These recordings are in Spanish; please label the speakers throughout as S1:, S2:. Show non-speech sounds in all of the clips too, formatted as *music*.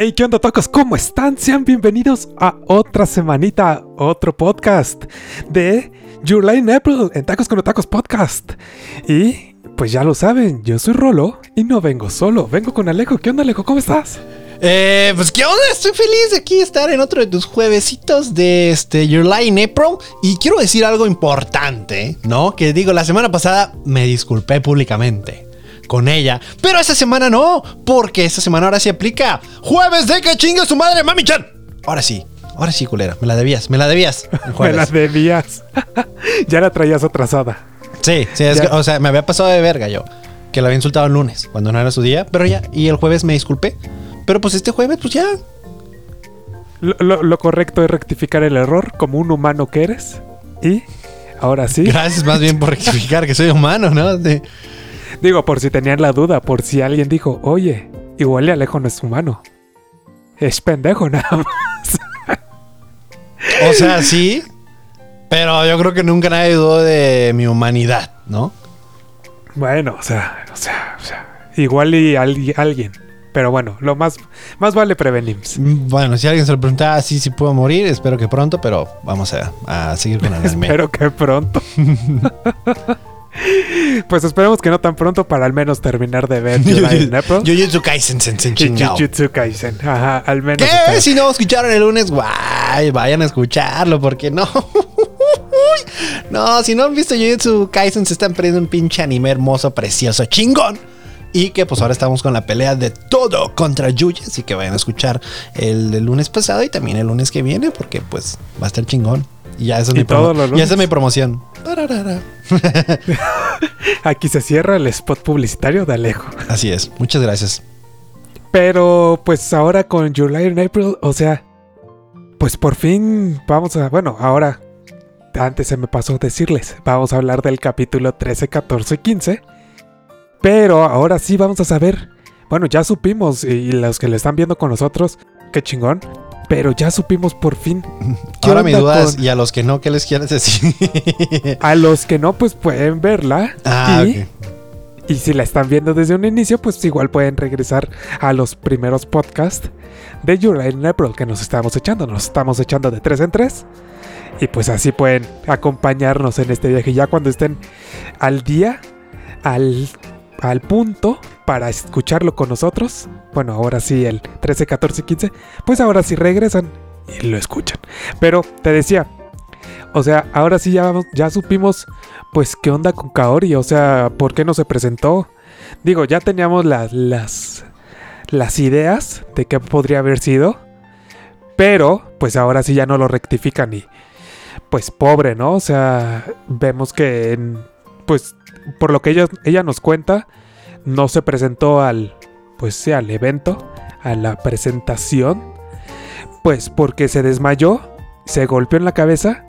S1: Hey, ¿qué onda, tacos? ¿Cómo están? Sean bienvenidos a otra semanita, otro podcast de July in April en Tacos con Tacos Podcast. Y pues ya lo saben, yo soy Rolo y no vengo solo, vengo con Alejo. ¿Qué onda, Alejo? ¿Cómo estás?
S2: Eh, pues qué onda, estoy feliz de aquí estar en otro de tus juevesitos de este Lie in April. Y quiero decir algo importante, ¿no? Que digo, la semana pasada me disculpé públicamente con ella, pero esta semana no, porque esta semana ahora sí aplica. Jueves de que chingue su madre, mami chan. Ahora sí, ahora sí, culera, me la debías, me la debías. *laughs*
S1: Me la debías. *laughs* ya la traías atrasada.
S2: Sí, sí, es que, o sea, me había pasado de verga yo. Que la había insultado el lunes, cuando no era su día, pero ya, y el jueves me disculpé. Pero pues este jueves, pues ya.
S1: Lo, lo- lo correcto es rectificar el error como un humano que eres. Y ahora sí.
S2: Gracias más bien por *laughs* rectificar que soy humano, ¿no?
S1: Digo, por si tenían la duda, por si alguien dijo, oye, igual y Alejo no es humano. Es pendejo *laughs* nada más.
S2: O sea, sí. Pero yo creo que nunca nadie dudó de mi humanidad, ¿no?
S1: Bueno, o sea, o sea, o sea, igual y al- alguien. Pero bueno, lo más, más vale prevenir.
S2: Bueno, si alguien se lo preguntaba, sí, sí puedo morir, espero que pronto, pero vamos a, a seguir con el *laughs* anime.
S1: Espero que pronto. *laughs* pues esperemos que no tan pronto para al menos terminar de ver in April.
S2: Jujutsu Kaisen.
S1: Jujutsu Kaisen. Ajá, al menos.
S2: ¿Qué?
S1: espero.
S2: Si no escucharon el lunes, guay, vayan a escucharlo, porque no. *laughs* No, si no han visto Jujutsu Kaisen, se están perdiendo un pinche anime hermoso, precioso, chingón. Y que pues ahora estamos con la pelea de todo contra Yuya, así que vayan a escuchar el, del lunes pasado y también el lunes que viene, porque pues va a estar chingón. Y ya esa es,
S1: Y
S2: mi, promo- esa es promoción. *laughs*
S1: Aquí se cierra el spot publicitario de Alejo.
S2: Así es, muchas gracias.
S1: Pero pues ahora con July in April, o sea, pues por fin vamos a, bueno, ahora, antes se me pasó decirles, vamos a hablar del capítulo 13, 14 y 15. Pero ahora sí vamos a saber, bueno, ya supimos, y los que lo están viendo con nosotros, qué chingón. Pero ya supimos por fin. *laughs* ¿Qué
S2: Ahora mi duda es,
S1: con-
S2: y a los que no, ¿qué les quieres decir? *laughs*
S1: A los que no, pues pueden verla.
S2: ah,
S1: y, y si la están viendo desde un inicio, pues igual pueden regresar a los primeros podcasts de July April que nos estamos echando. Nos estamos echando de tres en tres. Y pues así pueden acompañarnos en este viaje. Ya cuando estén al día, al, al punto para escucharlo con nosotros. Bueno, ahora sí, el 13, 14 y 15. Pues ahora sí regresan y lo escuchan. Pero te decía, o sea, ahora sí ya, ya supimos, pues, qué onda con Kaori. O sea, ¿por qué no se presentó? Digo, ya teníamos las, las, las ideas de qué podría haber sido. Pero, pues ahora sí ya no lo rectifican y, pues, pobre, ¿no? O sea, vemos que, en- pues, por lo que ella, ella nos cuenta, no se presentó al, pues, sí, al evento, a la presentación, pues, porque se desmayó, se golpeó en la cabeza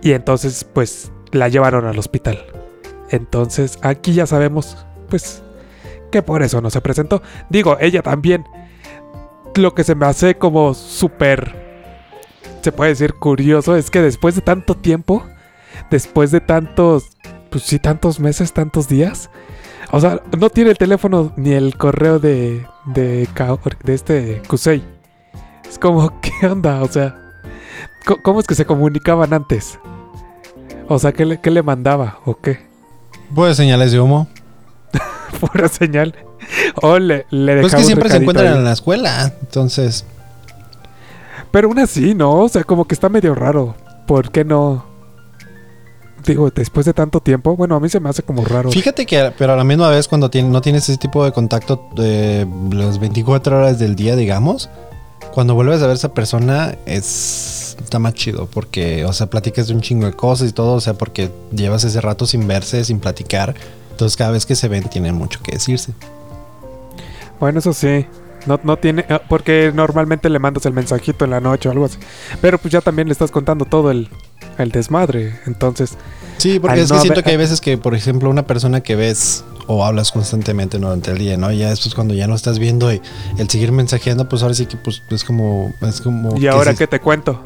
S1: y entonces, pues, la llevaron al hospital. Entonces, aquí ya sabemos, pues, que por eso no se presentó. Digo, ella también. Lo que se me hace como súper, se puede decir curioso, es que después de tanto tiempo, después de tantos, pues sí, tantos meses, tantos días, o sea, no tiene el teléfono ni el correo de, de, de este Kusei. Es como, *laughs* ¿qué onda? O sea, ¿cómo- ¿cómo es que se comunicaban antes? O sea, ¿qué le, qué le mandaba? ¿O qué?
S2: Pues señales de humo. *laughs*
S1: Pura señal. O le, le
S2: Pues que siempre se encuentran
S1: ahí.
S2: en la escuela. Entonces,
S1: Pero aún así, ¿no? O sea, como que está medio raro. ¿Por qué no? Digo, después de tanto tiempo, bueno, a mí se me hace como raro.
S2: fíjate que, pero a la misma vez, cuando tien- no tienes ese tipo de contacto de las 24 horas del día, digamos, cuando vuelves a ver a esa persona, es está más chido. Porque, o sea, platicas de un chingo de cosas y todo. O sea, porque llevas ese rato sin verse, sin platicar. Entonces, cada vez que se ven, tienen mucho que decirse.
S1: Bueno, eso sí. No, no tiene. eh, Porque normalmente le mandas el mensajito en la noche o algo así. Pero pues ya también le estás contando todo el, el desmadre. Entonces,
S2: Sí, porque
S1: Al
S2: es que siento que hay veces que, por ejemplo, una persona que ves o hablas constantemente durante el día, ¿no? Ya después cuando ya no estás viendo y el seguir mensajeando, pues ahora sí que pues es como... Es como
S1: ¿y
S2: que
S1: ahora qué te cuento?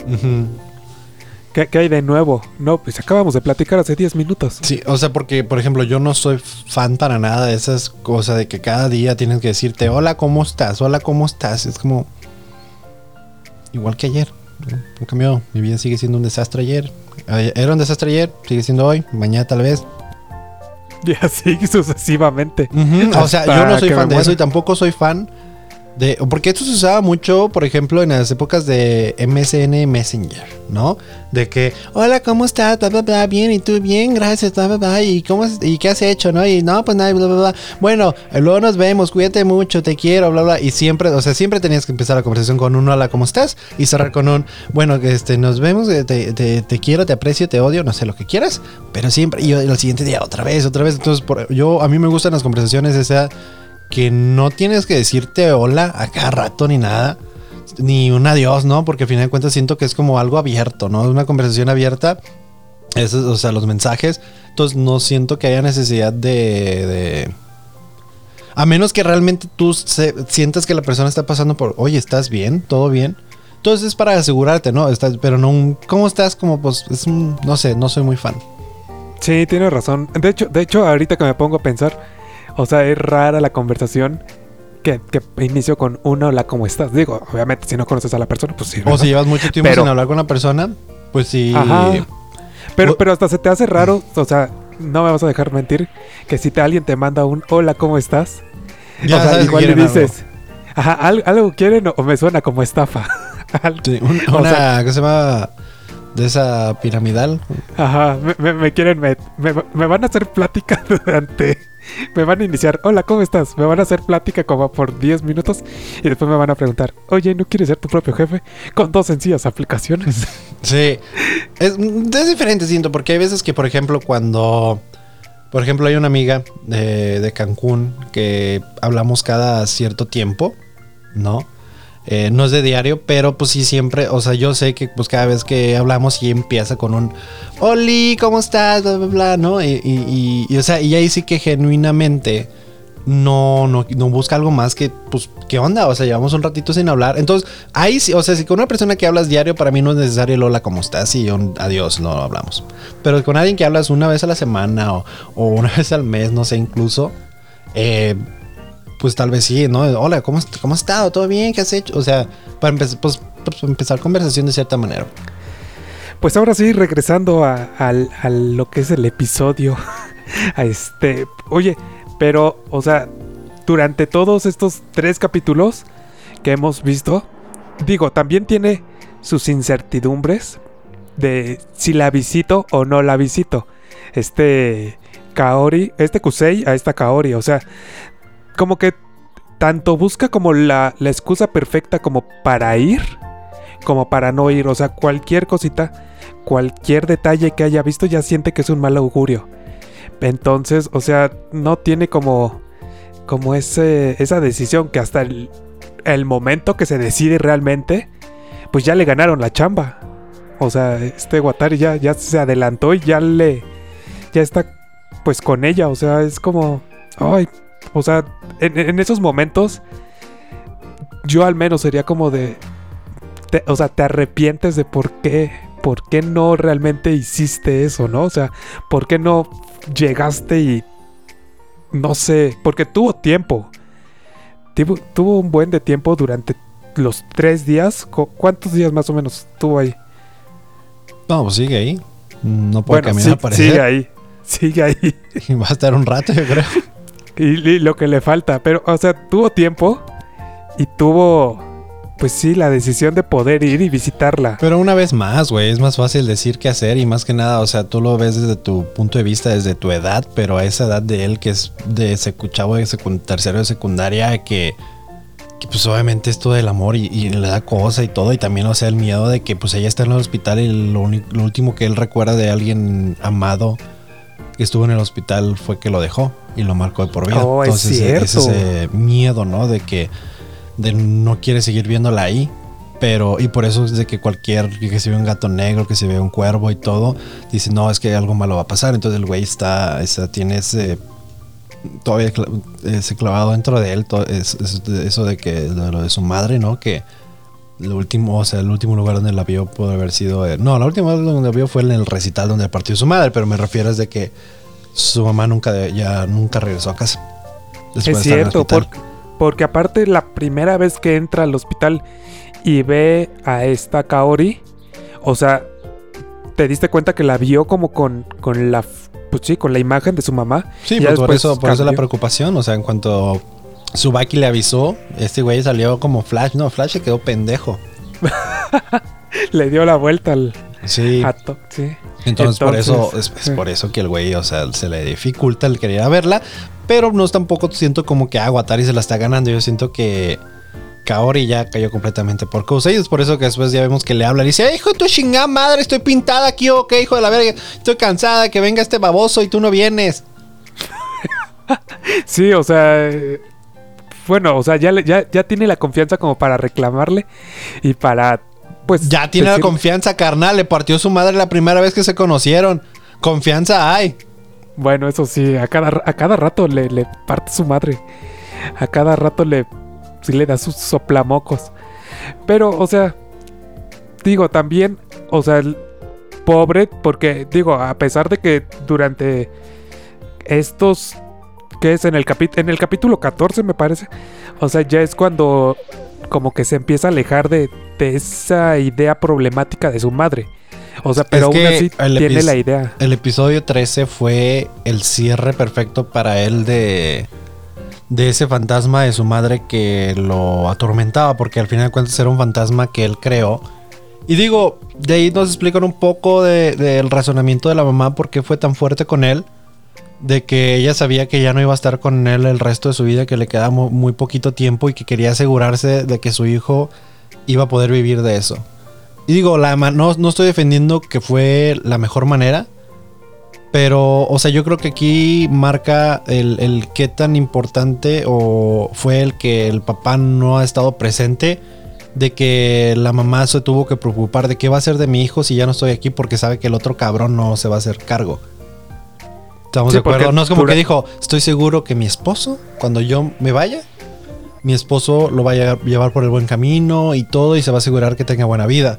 S1: ¿Qué, qué hay de nuevo? No, pues acabamos de platicar hace 10 minutos.
S2: Sí, o sea, porque, por ejemplo, yo no soy fan para nada de esas cosas de que cada día tienes que decirte, hola, ¿cómo estás? Hola, ¿cómo estás? Es como... Igual que ayer. ¿No? En cambio, mi vida sigue siendo un desastre ayer. Ayer- Era un desastre ayer, sigue siendo hoy, mañana tal vez. *laughs*
S1: Y así *laughs* sucesivamente.
S2: O sea, yo no soy fan de eso y tampoco soy fan Porque esto se usaba mucho, por ejemplo, en las épocas de MSN Messenger, ¿no? De que, hola, ¿cómo estás? Bla, bla, bla, bien, ¿y tú? Bien, gracias, bla, bla, bla, ¿y, cómo, ¿y qué has hecho, no? Y no, pues nada, bla, bla, bla. Bueno, luego nos vemos, cuídate mucho, te quiero, bla, bla. Y siempre, o sea, siempre tenías que empezar la conversación con un hola, ¿cómo estás? Y cerrar con un, bueno, este, nos vemos, eh, te, te- te quiero, te aprecio, te odio, no sé lo que quieras, pero siempre, y el siguiente día otra vez, otra vez. Entonces, por- yo, a mí me gustan las conversaciones esa que no tienes que decirte hola a cada rato ni nada, ni un adiós, ¿no? Porque al final de cuentas siento que es como algo abierto, ¿no? Una conversación abierta, es, o sea, los mensajes. Entonces no siento que haya necesidad de... de- a menos que realmente tú se- sientas que la persona está pasando por, oye, ¿estás bien? ¿Todo bien? Entonces es para asegurarte, ¿no? Estás, pero no un, ¿cómo estás? Como pues, es un, no sé, no soy muy fan.
S1: Sí, tienes razón. De hecho, de hecho, ahorita que me pongo a pensar, o sea, es rara la conversación que, que inicio con una hola, ¿cómo estás? Digo, obviamente, si no conoces a la persona, pues sí.
S2: O si llevas mucho tiempo
S1: Pero-
S2: sin hablar con la persona, pues sí.
S1: Ajá. Pero, pero hasta se te hace raro, o sea, no me vas a dejar mentir, que si te, alguien te manda un hola, ¿cómo estás?
S2: Ya
S1: o sea,
S2: sabes
S1: igual le
S2: quieren algo.
S1: dices, ajá, ¿al- ¿algo quieren o, me suena como estafa? *laughs* Al-
S2: Sí, un-
S1: O
S2: una
S1: sea-
S2: que se llama de esa piramidal.
S1: Ajá, me, me- me quieren, me, me van a hacer plática *laughs* durante, me van a iniciar, hola, ¿cómo estás? Me van a hacer plática como por 10 minutos y después me van a preguntar, oye, ¿no quieres ser tu propio jefe? Con dos sencillas aplicaciones.
S2: Sí. Es, diferente, siento, porque hay veces que, por ejemplo, cuando. Por ejemplo, hay una amiga de, de Cancún que hablamos cada cierto tiempo, ¿no? Eh, no es de diario, pero pues sí siempre, o sea, yo sé que pues cada vez que hablamos y empieza con un Oli, ¿cómo estás? Bla, bla, bla, ¿no? Y, o sea, y ahí sí que genuinamente no, no, busca algo más que, pues, ¿qué onda? O sea, llevamos un ratito sin hablar. Entonces, ahí sí, o sea, si con una persona que hablas diario, para mí no es necesario el hola, ¿cómo estás? Y un adiós, no hablamos. Pero con alguien que hablas una vez a la semana o, o una *laughs* vez al mes, no sé, incluso, eh, pues tal vez sí, ¿no? Hola, ¿cómo, ¿cómo has estado? ¿Todo bien? ¿Qué has hecho? O sea, para empezar, pues, pues, empezar conversación de cierta manera.
S1: Pues ahora sí, regresando a, al- a lo que es el episodio. *laughs* A este. Oye, pero, o sea, durante todos estos tres capítulos que hemos visto, digo, también tiene sus incertidumbres de si la visito o no la visito. Este Kaori, este Kusei a esta Kaori, o sea, como que tanto busca como la, la excusa perfecta como para ir, como para no ir. O sea, cualquier cosita, cualquier detalle que haya visto ya siente que es un mal augurio. Entonces, o sea, no tiene como, como ese, esa decisión que hasta el, el momento que se decide realmente, pues ya le ganaron la chamba. O sea, este Watari ya, ya se adelantó y ya le, ya está pues con ella. O sea, es como, ay, o sea, en, en esos momentos, yo al menos sería como de, te- o sea, te arrepientes de por qué, por qué no realmente hiciste eso, ¿no? O sea, por qué no llegaste y, no sé, porque tuvo tiempo, tuvo, tuvo un buen de tiempo durante los tres días. Cu- ¿Cuántos días más o menos estuvo ahí?
S2: No, pues sigue ahí. No puede
S1: Bueno,
S2: caminar
S1: sí, sigue ahí, sigue ahí.
S2: Y *laughs* va a estar un rato, yo creo. *laughs*
S1: Y, lo que le falta. Pero, o sea, tuvo tiempo y tuvo, pues sí, la decisión de poder ir y visitarla.
S2: Pero una vez más, güey, es más fácil decir que hacer y más que nada, o sea, tú lo ves desde tu punto de vista, desde tu edad, pero a esa edad de él que es de secu- chavo de tercero de secundaria, que, que, pues obviamente esto del amor y, y le da cosa y todo, y también, o sea, el miedo de que pues ella está en el hospital y lo, lo último que él recuerda de alguien amado que estuvo en el hospital fue que lo dejó y lo marcó de por vida.
S1: Oh, es
S2: Entonces, e- es
S1: cierto.
S2: ese miedo, ¿no? De que de no quiere seguir viéndola ahí. Pero, y por eso es de que cualquier, que se ve un gato negro, que se ve un cuervo y todo, dice, no, es que algo malo va a pasar. Entonces el güey está, esa, tiene ese, todavía ese clavado dentro de él, to- es- es- eso de que, de lo de su madre, ¿no? Que el último, o sea, el último lugar donde la vio pudo haber sido. eh, no, la última vez donde la vio fue en el recital donde partió su madre, pero me refiero es de que su mamá nunca ya nunca regresó a casa.
S1: Es cierto, porque, porque aparte la primera vez que entra al hospital y ve a esta Kaori, o sea, te diste cuenta que la vio como con, con la, pues sí, con la imagen de su mamá.
S2: Sí,
S1: Ya
S2: pues por
S1: después
S2: eso, por eso la preocupación. O sea, en cuanto Subaki le avisó, este güey salió como Flash. No, Flash se quedó pendejo. *laughs*
S1: Le dio la vuelta al
S2: Sí.
S1: ato, sí.
S2: Entonces, por eso, es,
S1: Entonces,
S2: es
S1: sí.
S2: por eso que el güey, o sea, se le dificulta el querer verla. Pero no es tampoco siento como que ah, Watari se la está ganando. Yo siento que Kaori ya cayó completamente por Kousei. Es por eso que después ya vemos que le habla y dice, "Eh, hijo de tu chingada madre, estoy pintada aquí, ok, hijo de la verga. Estoy cansada, que venga este baboso y tú no vienes. *laughs*
S1: Sí, o sea, bueno, o sea, ya, ya, ya tiene la confianza como para reclamarle y para, pues...
S2: Ya tiene la confianza, carnal. Le partió su madre la primera vez que se conocieron. Confianza hay.
S1: Bueno, eso sí, a cada, a cada rato le, le parte su madre. A cada rato le, sí le da sus soplamocos. Pero, o sea, digo, también, o sea, el pobre, porque, digo, a pesar de que durante estos, que es en el, capi- en el capítulo 14, me parece, o sea, ya es cuando como que se empieza a alejar de, de esa idea problemática de su madre. O sea, pero aún
S2: que
S1: así tiene la idea.
S2: El episodio 13 fue el cierre perfecto para él de, de ese fantasma de su madre que lo atormentaba, porque al final de cuentas era un fantasma que él creó. Y digo, de ahí nos explican un poco de- del razonamiento de la mamá, por qué fue tan fuerte con él, de que ella sabía que ya no iba a estar con él el resto de su vida, que le quedaba mu- muy poquito tiempo y que quería asegurarse de que su hijo iba a poder vivir de eso. Y digo, la no, no estoy defendiendo que fue la mejor manera. Pero, o sea, yo creo que aquí marca el, el qué tan importante o fue el que el papá no ha estado presente. De que la mamá se tuvo que preocupar de qué va a ser de mi hijo si ya no estoy aquí porque sabe que el otro cabrón no se va a hacer cargo. ¿Estamos
S1: Sí,
S2: de acuerdo? No es como
S1: pura-
S2: que dijo, estoy seguro que mi esposo, cuando yo me vaya, mi esposo lo va a llevar por el buen camino y todo y se va a asegurar que tenga buena vida.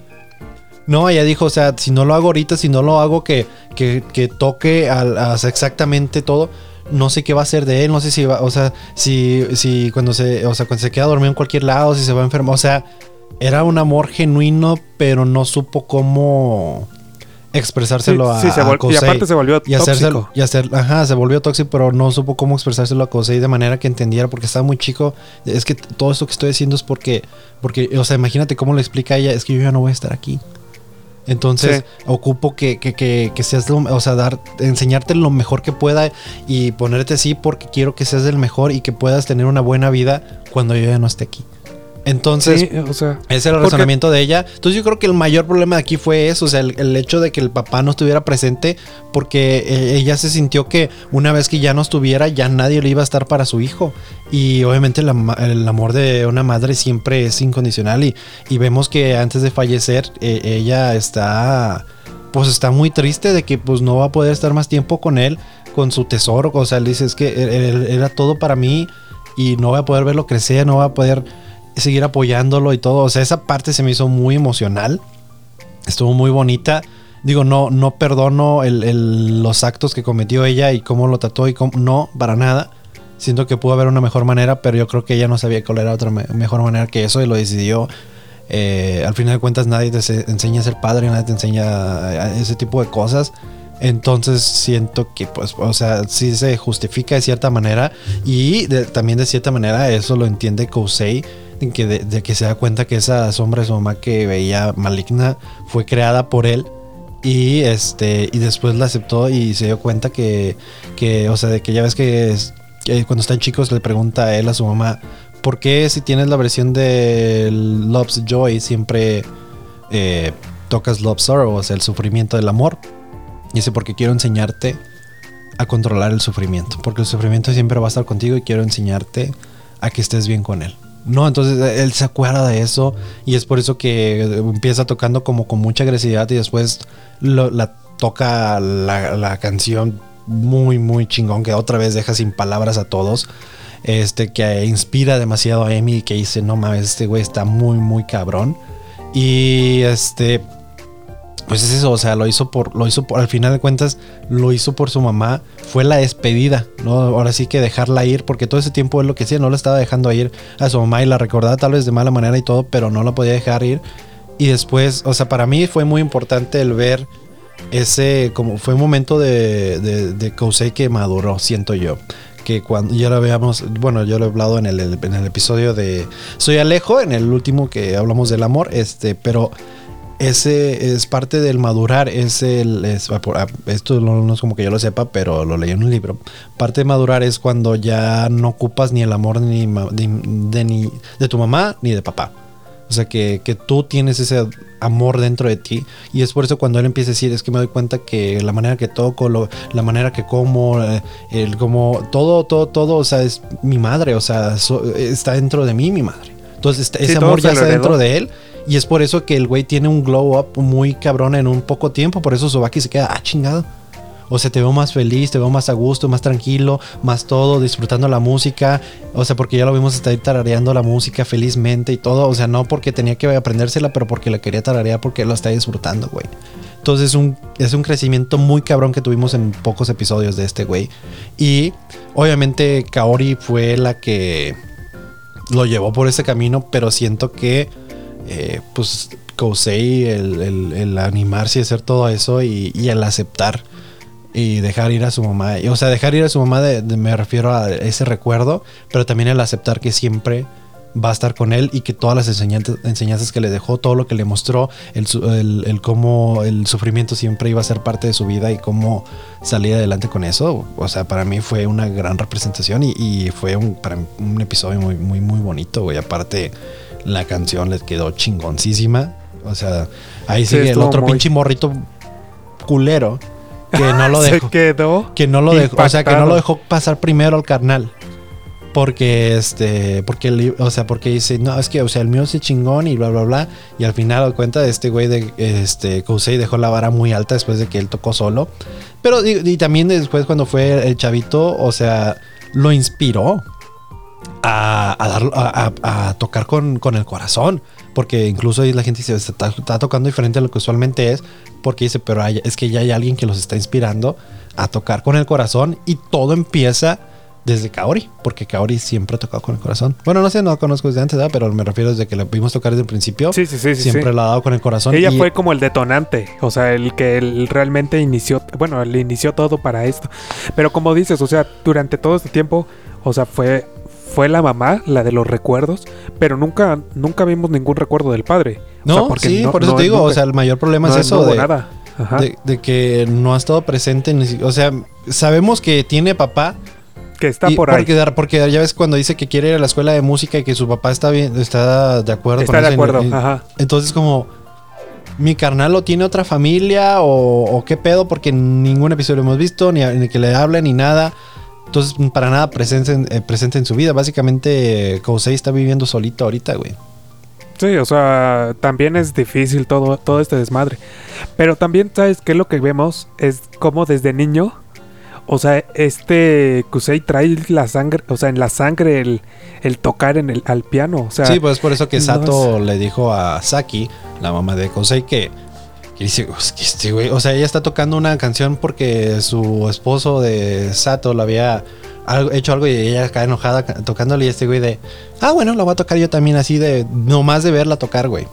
S2: No, ella dijo, o sea, si no lo hago ahorita, si no lo hago que, que, que toque a exactamente todo, no sé qué va a hacer de él, no sé si va, o sea, si, si cuando se, o sea, cuando se queda dormido en cualquier lado, si se va a enfermar, o sea, era un amor genuino, pero no supo cómo expresárselo
S1: Sí,
S2: a,
S1: sí, se
S2: a
S1: y aparte se volvió
S2: y
S1: tóxico.
S2: y hacer, ajá, se volvió tóxico, pero no supo cómo expresárselo a Kosei de manera que entendiera porque estaba muy chico. Es que todo esto que estoy diciendo es porque, porque, o sea, imagínate cómo le explica a ella, es que yo ya no voy a estar aquí. Entonces, ocupo que, que, que, que seas, lo- o sea, dar, enseñarte lo mejor que pueda y ponerte así porque quiero que seas el mejor y que puedas tener una buena vida cuando yo ya no esté aquí. Entonces,
S1: Sí, o sea,
S2: ese era el
S1: Porque-
S2: razonamiento de ella. Entonces yo creo que el mayor problema de aquí fue eso, o sea, el, el hecho de que el papá no estuviera presente porque eh, ella se sintió que una vez que ya no estuviera, ya nadie le iba a estar para su hijo. Y obviamente el, ama- el amor de una madre siempre es incondicional y, y vemos que antes de fallecer eh, ella está pues está muy triste de que pues no va a poder estar más tiempo con él, con su tesoro, o sea, le dice es que él- él era todo para mí y no voy a poder verlo crecer, no voy a poder seguir apoyándolo y todo. O sea, esa parte se me hizo muy emocional. Estuvo muy bonita. Digo, no, no perdono el- los actos que cometió ella y cómo lo trató y cómo. No, para nada. Siento que pudo haber una mejor manera, pero yo creo que ella no sabía cuál era otra me- mejor manera que eso y lo decidió. Eh, al final de cuentas, nadie te se- enseña a ser padre, nadie te enseña ese tipo de cosas. Entonces siento que, pues, o sea, sí se justifica de cierta manera y de- también de cierta manera eso lo entiende Kousei, de que, de, que se da cuenta que esa sombra de su mamá que veía maligna fue creada por él y este y después la aceptó y se dio cuenta que, que o sea, de que ya ves que, es- que cuando están chicos le pregunta a él a su mamá, ¿por qué si tienes la versión de Love's Joy siempre eh, tocas Love Sorrow, o sea, el sufrimiento del amor? Y dice, porque quiero enseñarte a controlar el sufrimiento. Porque el sufrimiento siempre va a estar contigo y quiero enseñarte a que estés bien con él. No, entonces eh, él se acuerda de eso y es por eso que empieza tocando como con mucha agresividad y después la toca la, la canción muy, muy chingón que otra vez deja sin palabras a todos. Este que inspira demasiado a y que dice, no mames, este güey está muy, muy cabrón. Y este, pues es eso, o sea, lo hizo por, lo hizo por, al final de cuentas, lo hizo por su mamá. Fue la despedida, ¿no? Ahora sí que dejarla ir, porque todo ese tiempo él lo que hacía, no la estaba dejando ir a su mamá y la recordaba tal vez de mala manera y todo, pero no la podía dejar ir. Y después, o sea, para mí fue muy importante el ver ese, como fue un momento de, de, de Kousei que maduró, siento yo. Que cuando ya lo veamos, bueno, yo lo he hablado en el, en el episodio de Soy Alejo, en el último que hablamos del amor, este, pero ese es parte del madurar, es el, es, esto no, es como que yo lo sepa, pero lo leí en un libro. Parte de madurar es cuando ya no ocupas ni el amor ni de, ni de tu mamá ni de papá. O sea, que, que, tú tienes ese amor dentro de ti. Y es por eso cuando él empieza a decir, es que me doy cuenta que la manera que toco, lo, la manera que como, eh, el como, todo, todo, todo, o sea, es mi madre, o sea, está dentro de mí mi madre. Entonces, ese amor ya está dentro de él. Y es por eso que el güey tiene un glow up muy cabrón en un poco tiempo. Por eso Sobaki se queda, ah, chingado. O sea, te veo más feliz, te veo más a gusto, más tranquilo, más todo, disfrutando la música. O sea, porque ya lo vimos estar tarareando la música felizmente y todo. O sea, no porque tenía que aprendérsela, pero porque la quería tararear porque lo está disfrutando, güey. Entonces es un, es un crecimiento muy cabrón que tuvimos en pocos episodios de este güey. Y obviamente Kaori fue la que lo llevó por ese camino, pero siento que eh, pues Kousei, el, animarse y hacer todo eso y, el aceptar y dejar ir a su mamá. O sea, dejar ir a su mamá me refiero a ese recuerdo, pero también el aceptar que siempre va a estar con él y que todas las enseñanzas, que le dejó, todo lo que le mostró, el, el, cómo el sufrimiento siempre iba a ser parte de su vida y cómo salir adelante con eso. O sea, para mí fue una gran representación y, fue un, para un episodio muy, muy, muy bonito, Y Aparte la canción les quedó chingoncísima. O sea, ahí sigue el otro pinche morrito culero que no lo *laughs* dejó.
S1: Se quedó.
S2: Que no lo dejó. O sea, que no lo dejó pasar primero al carnal. Porque este, porque, o sea, porque dice, no, es que, o sea, el mío es chingón y bla, bla, bla. Y al final, al cuenta de este güey de este, Kousei dejó la vara muy alta después de que él tocó solo. Pero, y también después, cuando fue el chavito, o sea, lo inspiró a, a, tocar con, el corazón. Porque incluso ahí la gente dice, está, tocando diferente a lo que usualmente es. Porque dice, pero es que ya hay alguien que los está inspirando a tocar con el corazón. Y todo empieza desde Kaori. Porque Kaori siempre ha tocado con el corazón. Bueno, no sé, no conozco desde antes, pero me refiero desde que la vimos tocar desde el principio.
S1: Sí, sí, sí.
S2: Siempre la ha dado con el corazón.
S1: Ella fue como el detonante. O sea, el que él realmente inició. Bueno, le inició todo para esto. Pero como dices, o sea, durante todo este tiempo. O sea, fue fue la mamá, la de los recuerdos, pero nunca, nunca vimos ningún recuerdo del padre.
S2: No, sí, por eso te digo, o sea, el mayor problema es eso de, nada. De, que no ha estado presente, o sea, sabemos que tiene papá.
S1: Que está por ahí.
S2: Porque ya ves cuando dice que quiere ir a la escuela de música y que su papá está bien, está de acuerdo.
S1: Está de acuerdo, ajá.
S2: Entonces como, mi carnal lo tiene otra familia o, qué pedo, porque ningún episodio hemos visto, ni, ni que le hable ni nada. Entonces, para nada presente en, eh, presente en su vida. Básicamente, Kousei está viviendo solito ahorita, güey.
S1: Sí, o sea, también es difícil todo, todo este desmadre. Pero también, ¿sabes qué? Lo que vemos es como desde niño, o sea, este Kusei trae la sangre, o sea, en la sangre el, el tocar en el, al piano. O sea,
S2: sí, pues por eso que Sato le dijo a Saki, la mamá de Kusei, que y dice, este güey, o sea, ella está tocando una canción porque su esposo de Sato lo había hecho algo y ella acá enojada tocándole y este güey de, ah, bueno, la voy a tocar yo también así de, nomás de verla tocar, güey.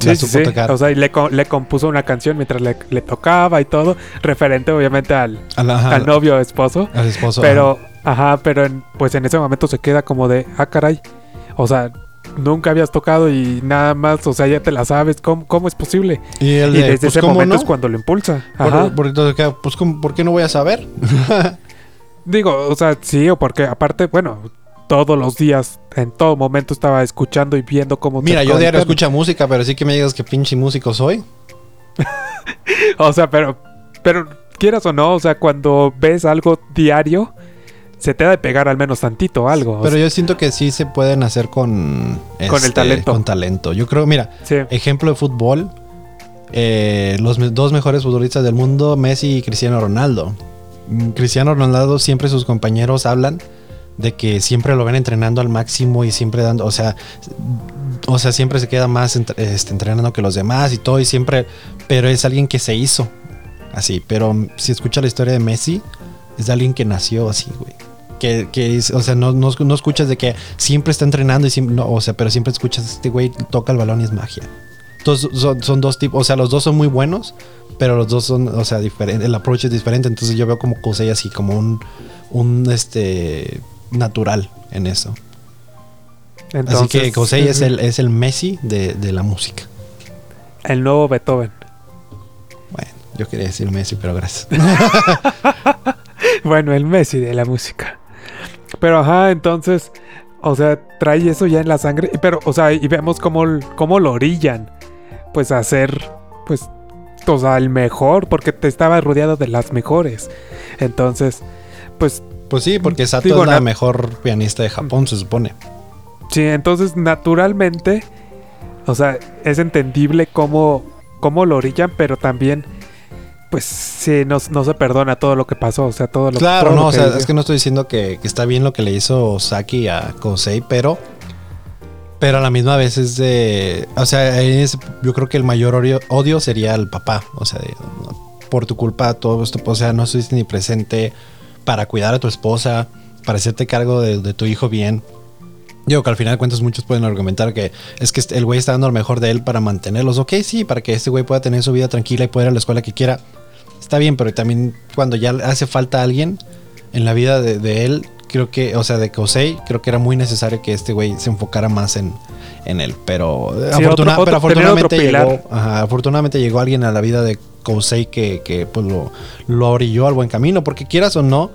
S1: Sí, sí, sí. O sea, y le, le, compuso una canción mientras le, le, tocaba y todo, referente obviamente al, al novio esposo.
S2: Al esposo.
S1: Pero, ajá, pero pues en ese momento se queda como de, ah, caray. O sea, nunca habías tocado y nada más, o sea, ya te la sabes, ¿cómo, cómo es posible?
S2: Y,
S1: desde pues, ese momento es cuando lo impulsa.
S2: Ajá. Por, pues, ¿por qué no voy a saber? *laughs*
S1: Digo, o sea, sí, o porque aparte, bueno, todos los días, en todo momento estaba escuchando y viendo cómo...
S2: Mira, yo diario escucho música, pero sí que me digas que pinche músico soy. *laughs*
S1: o sea, pero, pero quieras o no, o sea, cuando ves algo diario, se te ha de pegar al menos tantito algo.
S2: Pero yo siento que sí se pueden hacer con...
S1: Con el este, talento.
S2: Con talento. Yo creo, mira, ejemplo de fútbol. Eh, los dos mejores futbolistas del mundo, Messi y Cristiano Ronaldo. Mm, Cristiano Ronaldo siempre sus compañeros hablan de que siempre lo ven entrenando al máximo y siempre dando, o sea, o sea, siempre se queda más entre- este, entrenando que los demás y todo, y siempre, pero es alguien que se hizo así. Pero si escuchas la historia de Messi, es de alguien que nació así, güey. Que, que es, o sea, no, no, no escuchas de que siempre está entrenando y siempre, no, o sea, pero siempre escuchas, este güey toca el balón y es magia. Entonces son, son dos tipos, o sea, los dos son muy buenos, pero los dos son, o sea, diferente, el approach es diferente. Entonces yo veo como Kosei así, como un, un, este, natural en eso. así que Kosei es el, es el Messi de, de la música.
S1: el nuevo Beethoven.
S2: Bueno, yo quería decir Messi, pero gracias. *laughs*
S1: Bueno, el Messi de la música. Pero ajá, entonces, o sea, trae eso ya en la sangre. Pero, o sea, y vemos cómo, cómo lo orillan. Pues a ser, pues, o sea, el mejor. Porque te estaba rodeado de las mejores. Entonces, pues,
S2: Pues sí, porque Sato
S1: Digo,
S2: es la mejor pianista de Japón, se supone.
S1: sí, entonces naturalmente, o sea, es entendible cómo, cómo lo orillan, pero también, pues, sí, no, no se perdona todo lo que pasó. O sea, todo lo
S2: Claro,
S1: todo lo
S2: no, o sea,
S1: vivió.
S2: es que no estoy diciendo que, que está bien lo que le hizo Saki a Kosei, pero. Pero a la misma vez es de. O sea, es- yo creo que el mayor odio, odio sería el papá. O sea, de- por tu culpa, todo esto. O sea, no estuviste ni presente para cuidar a tu esposa, para hacerte cargo de, de tu hijo bien. Digo que al final de cuentas muchos pueden argumentar que es que el güey está dando lo mejor de él para mantenerlos. Ok, sí, para que este güey pueda tener su vida tranquila y pueda ir a la escuela que quiera. Está bien, pero también cuando ya hace falta alguien en la vida de, de él, creo que, o sea, de Kosei, creo que era muy necesario que este güey se enfocara más en, en él. Pero, eh,
S1: Sí,
S2: afortuna-
S1: otro-
S2: pero
S1: otro- tener
S2: afortunadamente, llegó, ajá, afortunadamente llegó alguien a la vida de Kosei que, que pues lo, lo orilló al buen camino. Porque quieras o no,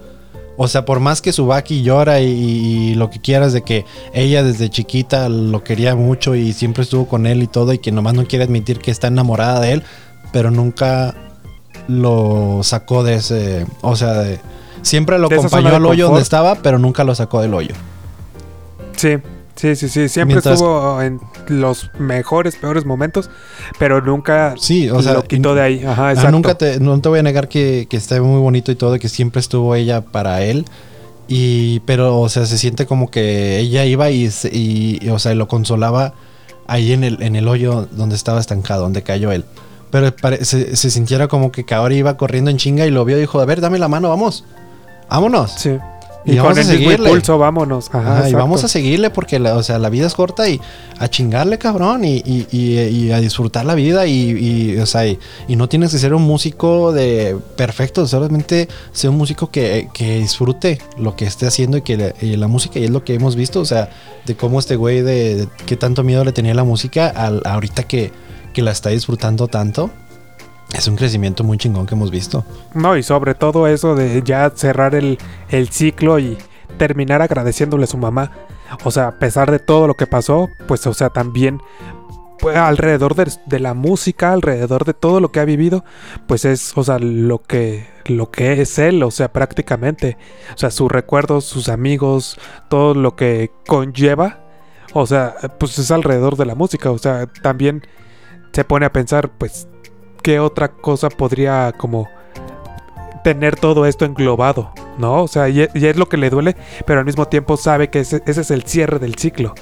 S2: o sea, por más que Subaki llora y, y lo que quieras de que ella desde chiquita lo quería mucho y siempre estuvo con él y todo y que nomás no quiere admitir que está enamorada de él, pero nunca lo sacó de ese, o sea, de- siempre lo
S1: De
S2: acompañó al hoyo donde estaba, pero nunca lo sacó del hoyo.
S1: Sí, sí, sí, sí. Siempre
S2: Mientras-
S1: estuvo en los mejores, peores momentos, pero nunca
S2: Sí, o sea,
S1: lo quitó de ahí. Ajá,
S2: Ah,
S1: exacto.
S2: nunca te, no te voy a negar que, que está muy bonito y todo, que siempre estuvo ella para él. Y, pero, o sea, se siente como que ella iba y, y, y, o sea, lo consolaba ahí en el, en el hoyo donde estaba estancado, donde cayó él. Pero se, se sintiera como que Kaori iba corriendo en chinga y lo vio y dijo, a ver, dame la mano, vamos. Vámonos.
S1: Sí.
S2: Y
S1: Y,
S2: vamos
S1: con
S2: a
S1: el
S2: seguirle.
S1: impulso, vámonos. Ajá,
S2: Ajá, y vamos a seguirle porque la, o sea, la vida es corta y a chingarle, cabrón, y, y- y- y a disfrutar la vida y, y, o sea, y, no tienes que ser un músico de perfecto, solamente ser un músico que, que disfrute lo que esté haciendo y que le- la música, y es lo que hemos visto, o sea, de cómo este güey de, de qué tanto miedo le tenía la música al, ahorita que, que la está disfrutando tanto. Es un crecimiento muy chingón que hemos visto.
S1: No, y sobre todo eso de ya cerrar el, el ciclo y terminar agradeciéndole a su mamá. O sea, a pesar de todo lo que pasó, pues, o sea, también pues, alrededor de, de la música, alrededor de todo lo que ha vivido, pues es, o sea, lo que, lo que es él, o sea, prácticamente. O sea, sus recuerdos, sus amigos, todo lo que conlleva, o sea, pues es alrededor de la música. O sea, también se pone a pensar, pues, ¿qué otra cosa podría como tener todo esto englobado? ¿No? O sea, y, e- y es lo que le duele, pero al mismo tiempo sabe que ese, ese es el cierre del ciclo.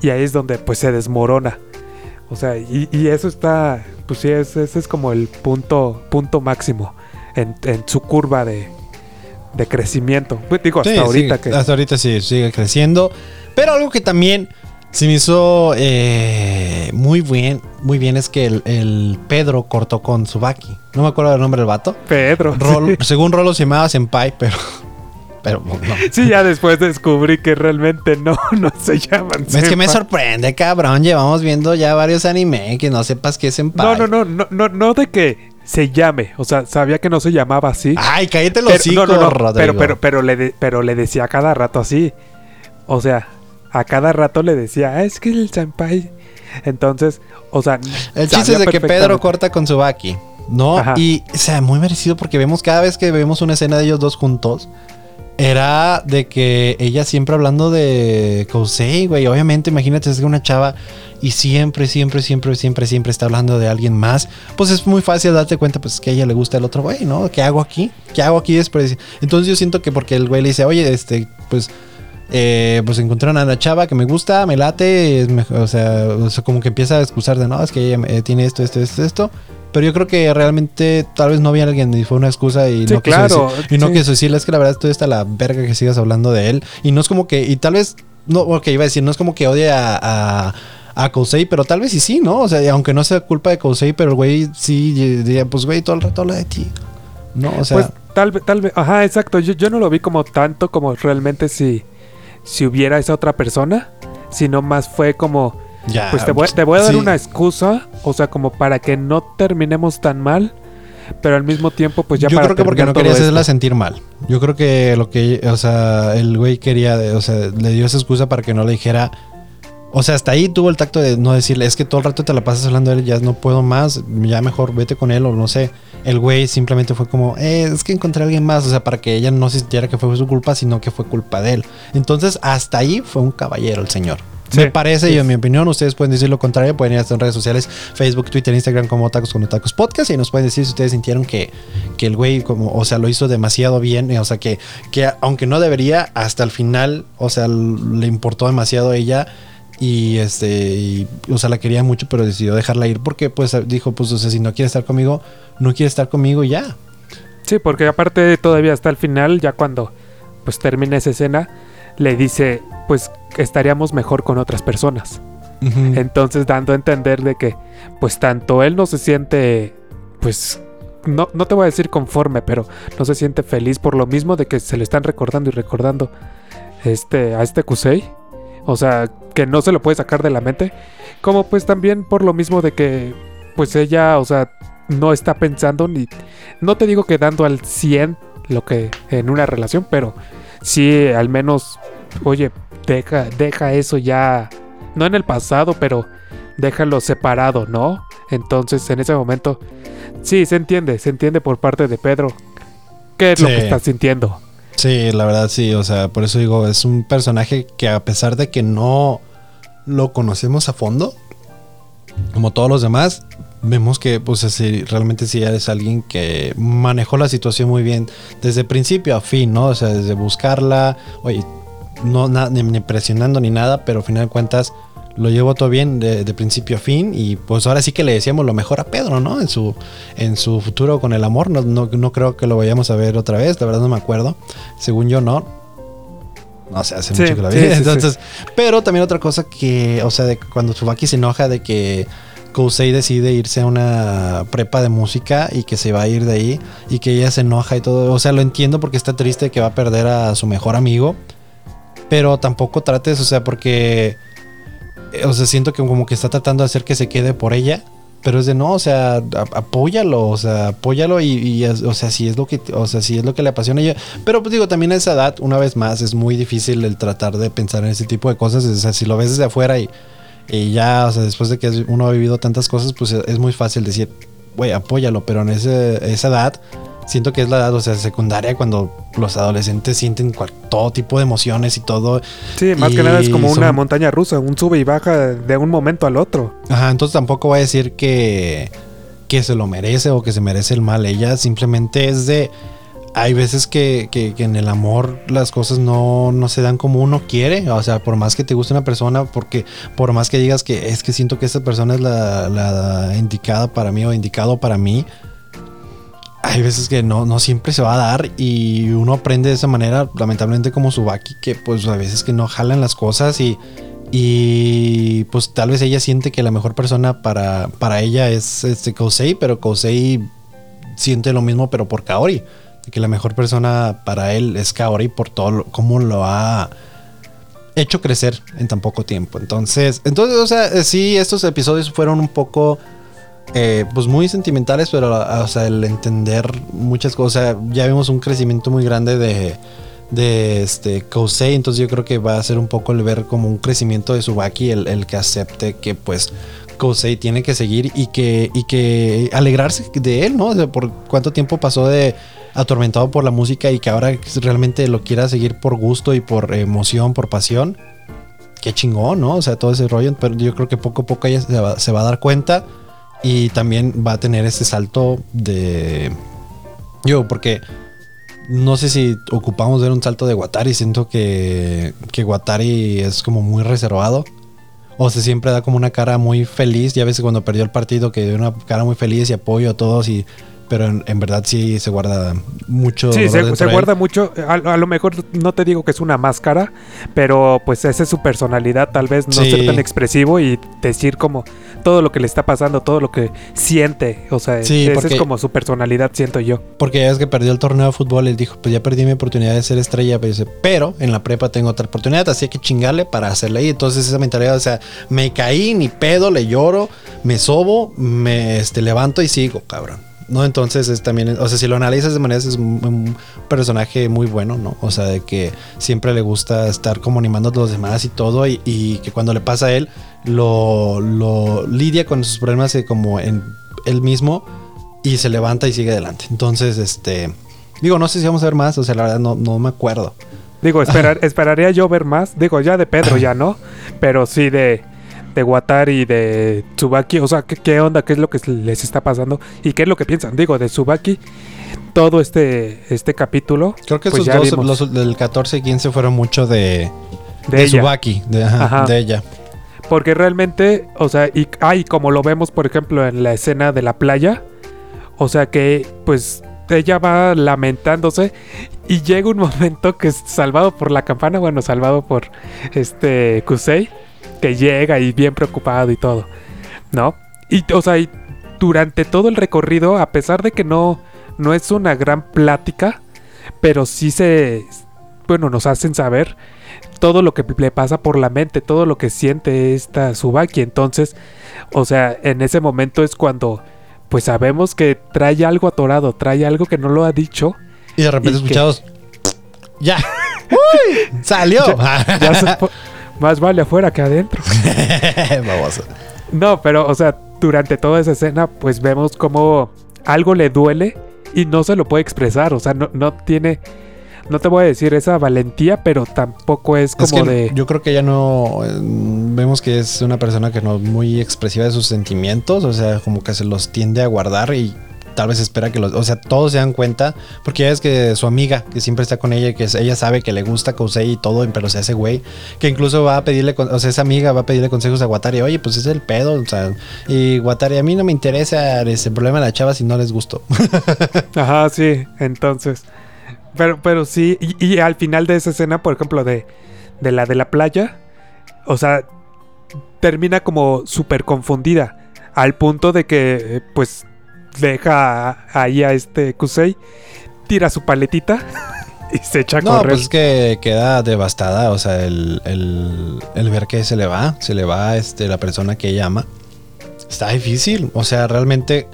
S1: Y ahí es donde pues se desmorona. O sea, y, y eso está, pues sí, es- ese es como el punto, punto máximo en, en su curva de, de crecimiento. Pues, digo, hasta
S2: Sí,
S1: ahorita
S2: sigue-
S1: que...
S2: Hasta ahorita sí, sigue creciendo. Pero algo que también se me hizo eh, muy bien, muy bien es que el, el Pedro cortó con Subaki. No me acuerdo del nombre del vato.
S1: Pedro. Sí. *laughs*
S2: Según Rolo se llamaba Senpai, pero. Pero no.
S1: Sí, ya después descubrí que realmente no, *laughs* no se llaman.
S2: Es que me sorprende, cabrón. Llevamos viendo ya varios anime que no sepas qué es Senpai.
S1: No, no, no, no, no, no de que se llame. O sea, sabía que no se llamaba así.
S2: Ay, cállate los
S1: pero,
S2: hocico,
S1: no, no, no,
S2: Rodrigo.
S1: pero, pero, pero, le de- pero le decía cada rato así. O sea, a cada rato le decía, "Ah, es que el senpai. Entonces, o sea,
S2: El chiste es de que Pedro corta con Subaki, ¿no?
S1: Ajá.
S2: Y, o sea, muy merecido porque vemos cada vez que vemos una escena de ellos dos juntos, era de que ella siempre hablando de Kosei, güey. Obviamente, imagínate, es una chava y siempre, siempre, siempre, siempre, siempre está hablando de alguien más. Pues es muy fácil darte cuenta, pues que a ella le gusta el otro güey, ¿no? ¿Qué hago aquí? ¿Qué hago aquí después? Entonces yo siento que porque el güey le dice, oye, este, pues eh, pues encontraron a la chava que me gusta, me late, o, sea, como que empieza a excusar de no, es que ella tiene esto, esto, esto, esto. Pero yo creo que realmente tal vez no había alguien y fue una excusa y no
S1: claro,
S2: y no quiso decirle, es que la verdad estoy hasta la verga que sigas hablando de él. Y no es como que, y tal vez, no, ok, iba a decir, no es como que odie a, a a Kosei, pero tal vez sí sí, ¿no? O sea, aunque no sea culpa de Kosei, pero el güey sí diría, pues güey, todo el rato habla de ti. No, o sea.
S1: Pues tal vez, tal vez, ajá, exacto. Yo, yo no lo vi como tanto como realmente si, si hubiera esa otra persona, sino más fue como pues te voy, te voy a dar una excusa, o sea, como para que no terminemos tan mal, pero al mismo tiempo, pues ya
S2: Yo creo que porque no quería hacerla sentir mal. Yo creo que lo que, o sea, el güey quería, o sea, le dio esa excusa para que no le dijera. O sea, hasta ahí tuvo el tacto de no decirle, es que todo el rato te la pasas hablando de él, ya no puedo más, ya mejor vete con él o no sé. El güey simplemente fue como, eh, es que encontré a alguien más, o sea, para que ella no sintiera que fue su culpa, sino que fue culpa de él. Entonces, hasta ahí fue un caballero el señor. Me parece, y en mi opinión, ustedes pueden decir lo contrario, pueden ir a en redes sociales, Facebook, Twitter, Instagram como Tacos con Tacos Podcast y nos pueden decir si ustedes sintieron que, que el güey como, o sea, lo hizo demasiado bien, o sea, que, que aunque no debería, hasta el final, o sea, le importó demasiado a ella y este, o sea, la quería mucho, pero decidió dejarla ir porque pues dijo, pues, o sea, si no quiere estar conmigo, no quiere estar conmigo ya.
S1: Sí, porque aparte todavía hasta el final, ya cuando pues termina esa escena, le dice, pues estaríamos mejor con otras personas. Entonces dando a entender de que pues tanto él no se siente pues no, no te voy a decir conforme, pero no se siente feliz por lo mismo de que se le están recordando y recordando este, a este Kusei. O sea, que no se lo puede sacar de la mente. Como pues también por lo mismo de que pues ella, o sea, no está pensando ni... No te digo que dando al 100 lo que en una relación, pero sí al menos, oye, deja, deja eso ya, no en el pasado, pero déjalo separado, ¿no? Entonces en ese momento, sí, se entiende, se entiende por parte de Pedro qué es lo que está sintiendo.
S2: Sí, la verdad sí, o sea, por eso digo, es un personaje que a pesar de que no lo conocemos a fondo, como todos los demás, vemos que pues así, realmente sí es alguien que manejó la situación muy bien desde principio a fin, ¿no? O sea, desde buscarla, oye, no ni, presionando ni nada, pero al final de cuentas lo llevó todo bien de, principio a fin y pues ahora sí que le decíamos lo mejor a Pedro, ¿no? En su, en su futuro con el amor, no, no, creo que lo vayamos a ver otra vez, la verdad no me acuerdo, según yo no. No sé, hace mucho que la vi. *laughs* Entonces, pero también otra cosa que, o sea, de cuando Tsubaki se enoja de que Kousei decide irse a una prepa de música y que se va a ir de ahí y que ella se enoja y todo. O sea, lo entiendo porque está triste que va a perder a su mejor amigo pero tampoco trates, o sea, porque. O sea, siento que como que está tratando de hacer que se quede por ella. Pero es de no, o sea, apóyalo, o sea, apóyalo y, o sea, si es lo que, o sea, si es lo que le apasiona a ella. Pero pues digo, también a esa edad, una vez más, es muy difícil el tratar de pensar en ese tipo de cosas. O sea, si lo ves desde afuera y, y ya, o sea, después de que uno ha vivido tantas cosas, pues es muy fácil decir, güey, apóyalo, pero en ese, esa edad siento que es la edad, o sea, secundaria, cuando los adolescentes sienten todo tipo de emociones y todo.
S1: Sí, más que nada es como una montaña rusa, un sube y baja de un momento al otro.
S2: Ajá, entonces tampoco voy a decir que, que se lo merece o que se merece el mal. Ella simplemente es de... Hay veces que, que, en el amor las cosas no, no, se dan como uno quiere. O sea, por más que te guste una persona, porque por más que digas que es que siento que esta persona es la, la indicada para mí o indicado para mí, hay veces que no, no siempre se va a dar y uno aprende de esa manera, lamentablemente como Subaki, que pues a veces que no jalan las cosas y, y pues tal vez ella siente que la mejor persona para, para ella es este Kosei, pero Kosei siente lo mismo pero por Kaori, que la mejor persona para él es Kaori por todo lo, cómo lo ha hecho crecer en tan poco tiempo. Entonces, entonces, o sea, sí, estos episodios fueron un poco eh, pues muy sentimentales, pero o sea, el entender muchas cosas, ya vimos un crecimiento muy grande de, de este Kosei, entonces yo creo que va a ser un poco el ver como un crecimiento de Subaki, el, el que acepte que pues Kosei tiene que seguir y que, y que alegrarse de él, ¿no? O sea, por cuánto tiempo pasó de atormentado por la música y que ahora realmente lo quiera seguir por gusto y por emoción, por pasión. Qué chingón, ¿no? O sea, todo ese rollo, pero yo creo que poco a poco ella se va, se va a dar cuenta y también va a tener ese salto de... Yo, porque no sé si ocupamos ver un salto de Watari. Siento que, que Watari es como muy reservado. O se siempre da como una cara muy feliz. Ya ves cuando perdió el partido que dio una cara muy feliz y apoyo a todos y pero en, verdad sí se guarda mucho.
S1: Sí, se, guarda mucho. A, lo mejor no te digo que es una máscara, pero pues esa es su personalidad, tal vez no ser tan expresivo y decir como todo lo que le está pasando, todo lo que siente. O sea, esa es como su personalidad, siento yo.
S2: Porque es que perdió el torneo de fútbol y dijo, pues ya perdí mi oportunidad de ser estrella, pero en la prepa tengo otra oportunidad, así que chingarle para hacerle ahí. Entonces esa mentalidad, o sea, me caí, ni pedo, le lloro, me sobo, me este, levanto y sigo, cabrón. ¿No? Entonces es también, o sea, si lo analizas de manera, es un, personaje muy bueno, ¿no? O sea, de que siempre le gusta estar como animando a los demás y todo, y, que cuando le pasa a él, lo, lidia con sus problemas como en él mismo y se levanta y sigue adelante. Entonces, este, digo, no sé si vamos a ver más, o sea, la verdad no, no me acuerdo.
S1: Digo, *laughs* esperar, esperaría yo ver más. Digo, ya de Pedro ya no. Pero sí de, de Watari y de Tsubaki. O sea, ¿qué, onda? ¿Qué es lo que les está pasando? ¿Y qué es lo que piensan? Digo, de Tsubaki, todo este, este capítulo.
S2: Creo que pues esos dos, los del 14 y 15 fueron mucho de, de, Tsubaki, de, de ella.
S1: Porque realmente, o sea, y, ah, como lo vemos, por ejemplo, en la escena de la playa, o sea que, pues, ella va lamentándose y llega un momento que es salvado por la campana, bueno, salvado por este Kusei que llega y bien preocupado y todo, ¿no? Y, o sea, durante todo el recorrido, a pesar de que no, no es una gran plática, pero sí se, bueno, nos hacen saber todo lo que le pasa por la mente, todo lo que siente esta Subaki. Entonces, o sea, en ese momento es cuando, pues sabemos que trae algo atorado, trae algo que no lo ha dicho.
S2: Y de repente escuchados, ya, *laughs* ¡Uy! salió. ya
S1: más vale afuera que adentro. *laughs* Vamos. No, pero, o sea, durante toda esa escena, pues vemos como algo le duele y no se lo puede expresar. O sea, no, no tiene. No te voy a decir esa valentía, pero tampoco es como de.
S2: Yo creo que ella no. Eh, vemos que es una persona que no es muy expresiva de sus sentimientos. O sea, como que se los tiende a guardar y tal vez espera que los, o sea, todos se dan cuenta, porque ya es que su amiga, que siempre está con ella, que ella sabe que le gusta Kousei y todo, pero se hace güey, que incluso va a pedirle, o sea, esa amiga va a pedirle consejos a Watari, oye, pues es el pedo, o sea, y Watari, a mí no me interesa ese problema de la chava si no les gustó. *laughs*
S1: Ajá, sí, entonces, pero, pero sí, y, al final de esa escena, por ejemplo, de, de la de la playa, o sea, termina como súper confundida, al punto de que, pues, deja ahí a este Kusei, tira su paletita *laughs* y se echa a no,
S2: pues es que queda devastada, o sea, el, ver que se le va, se le va este, la persona que ella ama. Está difícil, o sea, realmente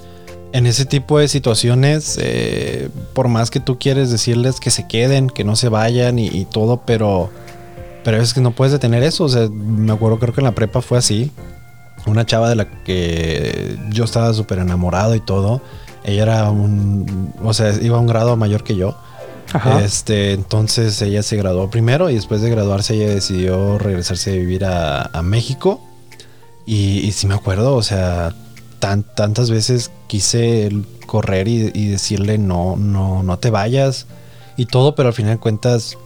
S2: en ese tipo de situaciones, eh, por más que tú quieres decirles que se queden, que no se vayan y, todo, pero, pero es que no puedes detener eso. O sea, me acuerdo, creo que en la prepa fue así una chava de la que yo estaba súper enamorado y todo. Ella era un, o sea, iba a un grado mayor que yo. Este, entonces ella se graduó primero y después de graduarse ella decidió regresarse a vivir a, México. Y, y sí me acuerdo, o sea, tan, tantas veces quise correr y, decirle no, no, no te vayas y todo, pero al final de cuentas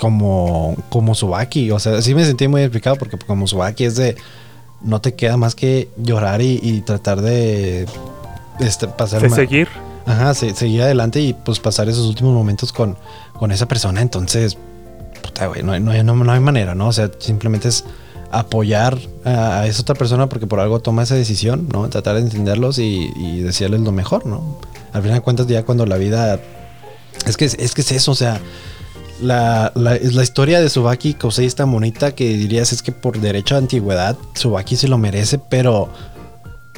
S2: como, como Subaki, o sea, sí me sentí muy explicado porque como Subaki es de no te queda más que llorar y, tratar de este, pasar.
S1: De seguir.
S2: Ajá, seguir adelante y pues pasar esos últimos momentos con, con esa persona. Entonces, puta, güey, no, no, no, hay manera, ¿no? O sea, simplemente es apoyar a, esa otra persona porque por algo toma esa decisión, ¿no? Tratar de entenderlos y, y decirles lo mejor, ¿no? Al final de cuentas, ya cuando la vida. Es que, es que es eso, o sea, la, la, la, historia de Subaki Kosei es tan bonita que dirías es que por derecho a antigüedad Subaki se lo merece, pero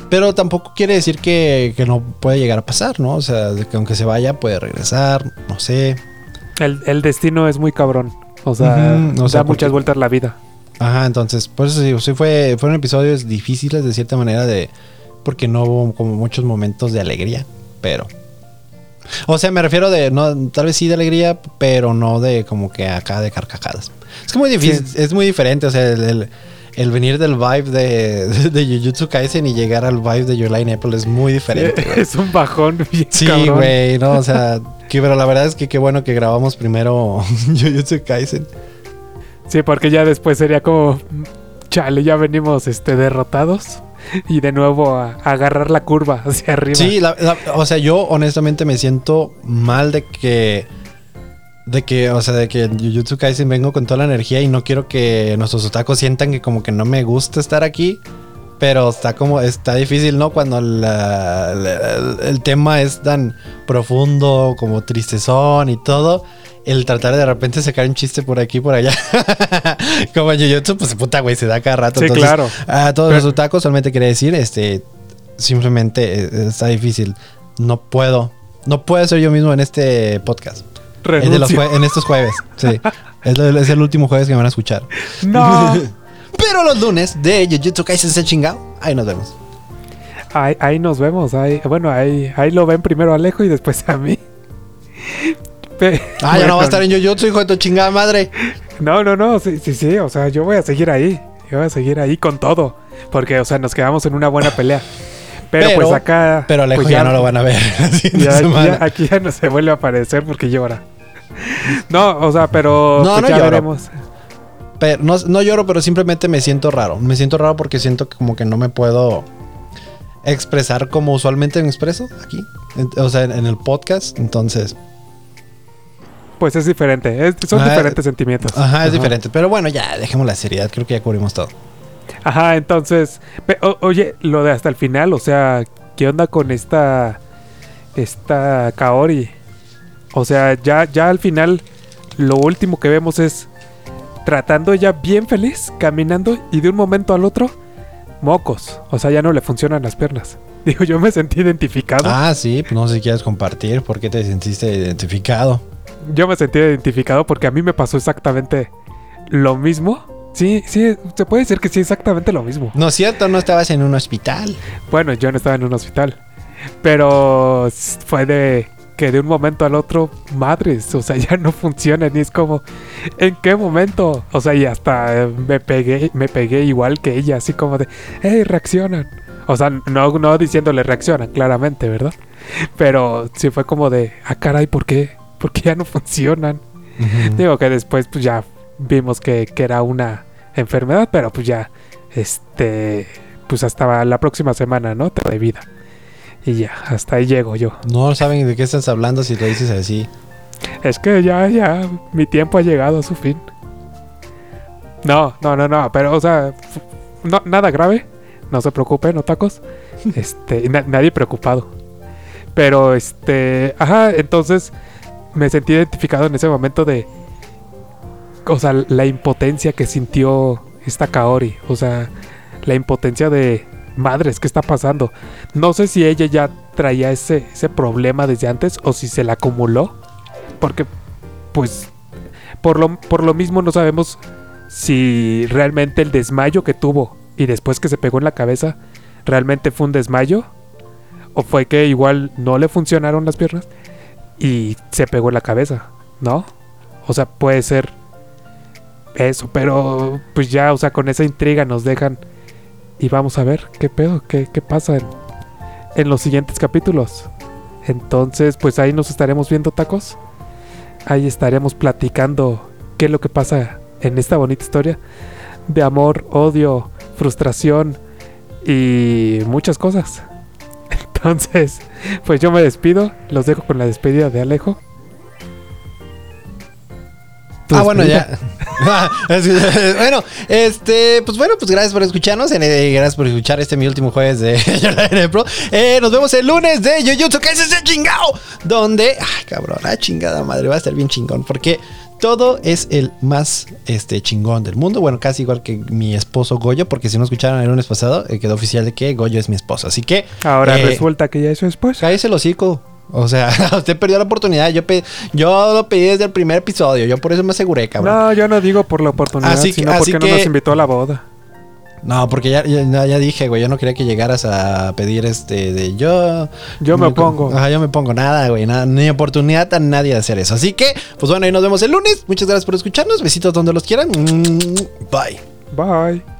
S2: pero tampoco quiere decir que, no puede llegar a pasar, ¿no? O sea, que aunque se vaya puede regresar, no sé.
S1: El, destino es muy cabrón. O sea, da muchas vueltas la vida.
S2: Ajá, entonces, por eso sí, sí fue, fueron episodios difíciles de cierta manera de... Porque no hubo como muchos momentos de alegría, pero o sea, me refiero de, no, tal vez sí de alegría, pero no de como que acá de carcajadas. Es que muy difícil, es muy diferente. O sea, el, el venir del vibe de, de, *laughs* de Jujutsu Kaisen y llegar al vibe de Your Line Apple es muy diferente. *laughs*
S1: es un bajón bien
S2: Sí, güey, no, o sea, *laughs* que, pero la verdad es que qué bueno que grabamos primero Jujutsu Kaisen.
S1: Sí, porque ya después sería como, chale, ya venimos este, derrotados *laughs* y de nuevo a, agarrar la curva hacia arriba.
S2: Sí, la- o sea, yo honestamente me siento mal de que. De que, o sea, de que en Jujutsu Kaisen vengo con toda la energía y no quiero que nuestros otakus sientan que como que no me gusta estar aquí. Pero está como, está difícil, ¿no? Cuando la- la- el, el tema es tan profundo, como tristezón y todo. El tratar de repente sacar un chiste por aquí por allá. *laughs* como en Jujutsu, pues puta, güey, se da cada rato.
S1: Sí,
S2: Entonces,
S1: claro.
S2: a todos
S1: Pero-
S2: los otakus solamente quería decir, este, simplemente eh, está difícil. No puedo, no puedo ser yo mismo en este podcast. En, de los en estos jueves, sí. *laughs* es, es el último jueves que me van a escuchar.
S1: No. *laughs*
S2: Pero los lunes de Jujutsu Kaisen se chingado. Ahí nos vemos.
S1: Ahí, ahí nos vemos. Ahí, bueno, ahí, ahí lo ven primero a Alejo y después a mí. *laughs*
S2: Ah, ya no va a estar en Jujutsu, hijo de tu chingada madre.
S1: No, no, no, sí, sí, sí, o sea, yo voy a seguir ahí. Yo voy a seguir ahí con todo. Porque, o sea, nos quedamos en una buena pelea. Pero,
S2: Pero-
S1: pues acá.
S2: Pero Alejo
S1: pues
S2: ya, no lo van a ver *laughs*
S1: ya- ya- aquí ya no se vuelve a aparecer porque llora. No, o sea, pero
S2: No,
S1: pues
S2: no
S1: ya
S2: lloro.
S1: veremos.
S2: Pero no, no lloro, pero simplemente me siento raro. Me siento raro porque siento que como que no me puedo expresar como usualmente me expreso aquí. En- O sea, en, en el podcast. Entonces,
S1: Pues es diferente. es- son
S2: Ah,
S1: diferentes sentimientos.
S2: ajá, es diferente. Pero bueno, ya, dejemos la seriedad. Creo que ya cubrimos todo.
S1: Ajá, entonces. o- oye, lo de hasta el final, o sea, ¿qué onda con esta. Esta Kaori? O sea, ya, ya al final, lo último que vemos es. Tratando ella bien feliz, caminando, y de un momento al otro, mocos. O sea, ya no le funcionan las piernas. *laughs* Digo, yo me sentí identificado.
S2: Ah, sí, pues no sé si quieres compartir por qué te sentiste identificado.
S1: Yo me sentí identificado porque a mí me pasó exactamente lo mismo. Sí, sí, se puede decir que sí, exactamente lo mismo.
S2: No es cierto, no estabas en un hospital.
S1: Bueno, yo no estaba en un hospital. Pero fue de que de un momento al otro, madres, o sea, *laughs* ya no funciona. Ni es como, ¿en qué momento? O sea, y hasta eh, me pegué, me pegué igual que ella, así como de, hey, reaccionan. O sea, no, no diciéndole reaccionan, claramente, ¿verdad? Pero sí fue como de, ah, caray, ¿por qué? ¿Por qué ya no funcionan? Digo que después pues ya vimos que, que era una enfermedad, pero pues ya, este, pues hasta la próxima semana, ¿no? De vida. Y ya, hasta ahí llego yo.
S2: No saben de qué estás hablando si lo dices así.
S1: Es que ya, ya, mi tiempo ha llegado a su fin. No, no, no, no, pero o sea, no, nada grave, no se preocupen, tacos. *laughs* Este, na- nadie preocupado. Pero este, ajá, entonces me sentí identificado en ese momento de, o sea, la impotencia que sintió esta Kaori, o sea, la impotencia de, madres, ¿qué está pasando? No sé si ella ya traía ese, ese problema desde antes o si se la acumuló, porque, pues, por lo, por lo mismo no sabemos si realmente el desmayo que tuvo y después que se pegó en la cabeza, realmente fue un desmayo o fue que igual no le funcionaron las piernas y se pegó en la cabeza, ¿no? O sea, puede ser eso, pero pues ya, o sea, con esa intriga nos dejan y vamos a ver qué pedo, qué, qué pasa en, en los siguientes capítulos. Entonces, pues ahí nos estaremos viendo tacos. Ahí estaremos platicando qué es lo que pasa en esta bonita historia de amor, odio, frustración y muchas cosas. *laughs* Entonces, pues yo me despido, los dejo con la despedida de Alejo.
S2: Ah, bueno, ya. *laughs* *laughs* Bueno, este, pues bueno, pues gracias por escucharnos. eh, gracias por escuchar este mi último jueves de *laughs* Yolanda Pro. Eh, nos vemos el lunes de Jujutsu ese chingao. Donde, ah, cabrón, ah, chingada madre, va a estar bien chingón. Porque todo es el más este, chingón del mundo. Bueno, casi igual que mi esposo Goyo. Porque si no escucharon el lunes pasado, eh, quedó oficial de que Goyo es mi esposo. Así que,
S1: Ahora
S2: eh,
S1: resulta que ya es su esposa.
S2: cállese el hocico. O sea, *laughs* usted perdió la oportunidad. Yo, pe- yo lo pedí desde el primer episodio. Yo por eso me aseguré, cabrón.
S1: No, yo no digo por la oportunidad,
S2: Así que-
S1: sino
S2: así
S1: porque
S2: que-
S1: no nos invitó a la boda.
S2: No, porque ya, ya, ya dije, güey, yo no quería que llegaras a pedir este de yo.
S1: Yo me opongo.
S2: Ajá, yo me pongo nada, güey, nada, ni oportunidad a nadie de hacer eso. Así que, pues bueno, ahí nos vemos el lunes. Muchas gracias por escucharnos. Besitos donde los quieran. Mm, Bye.
S1: Bye.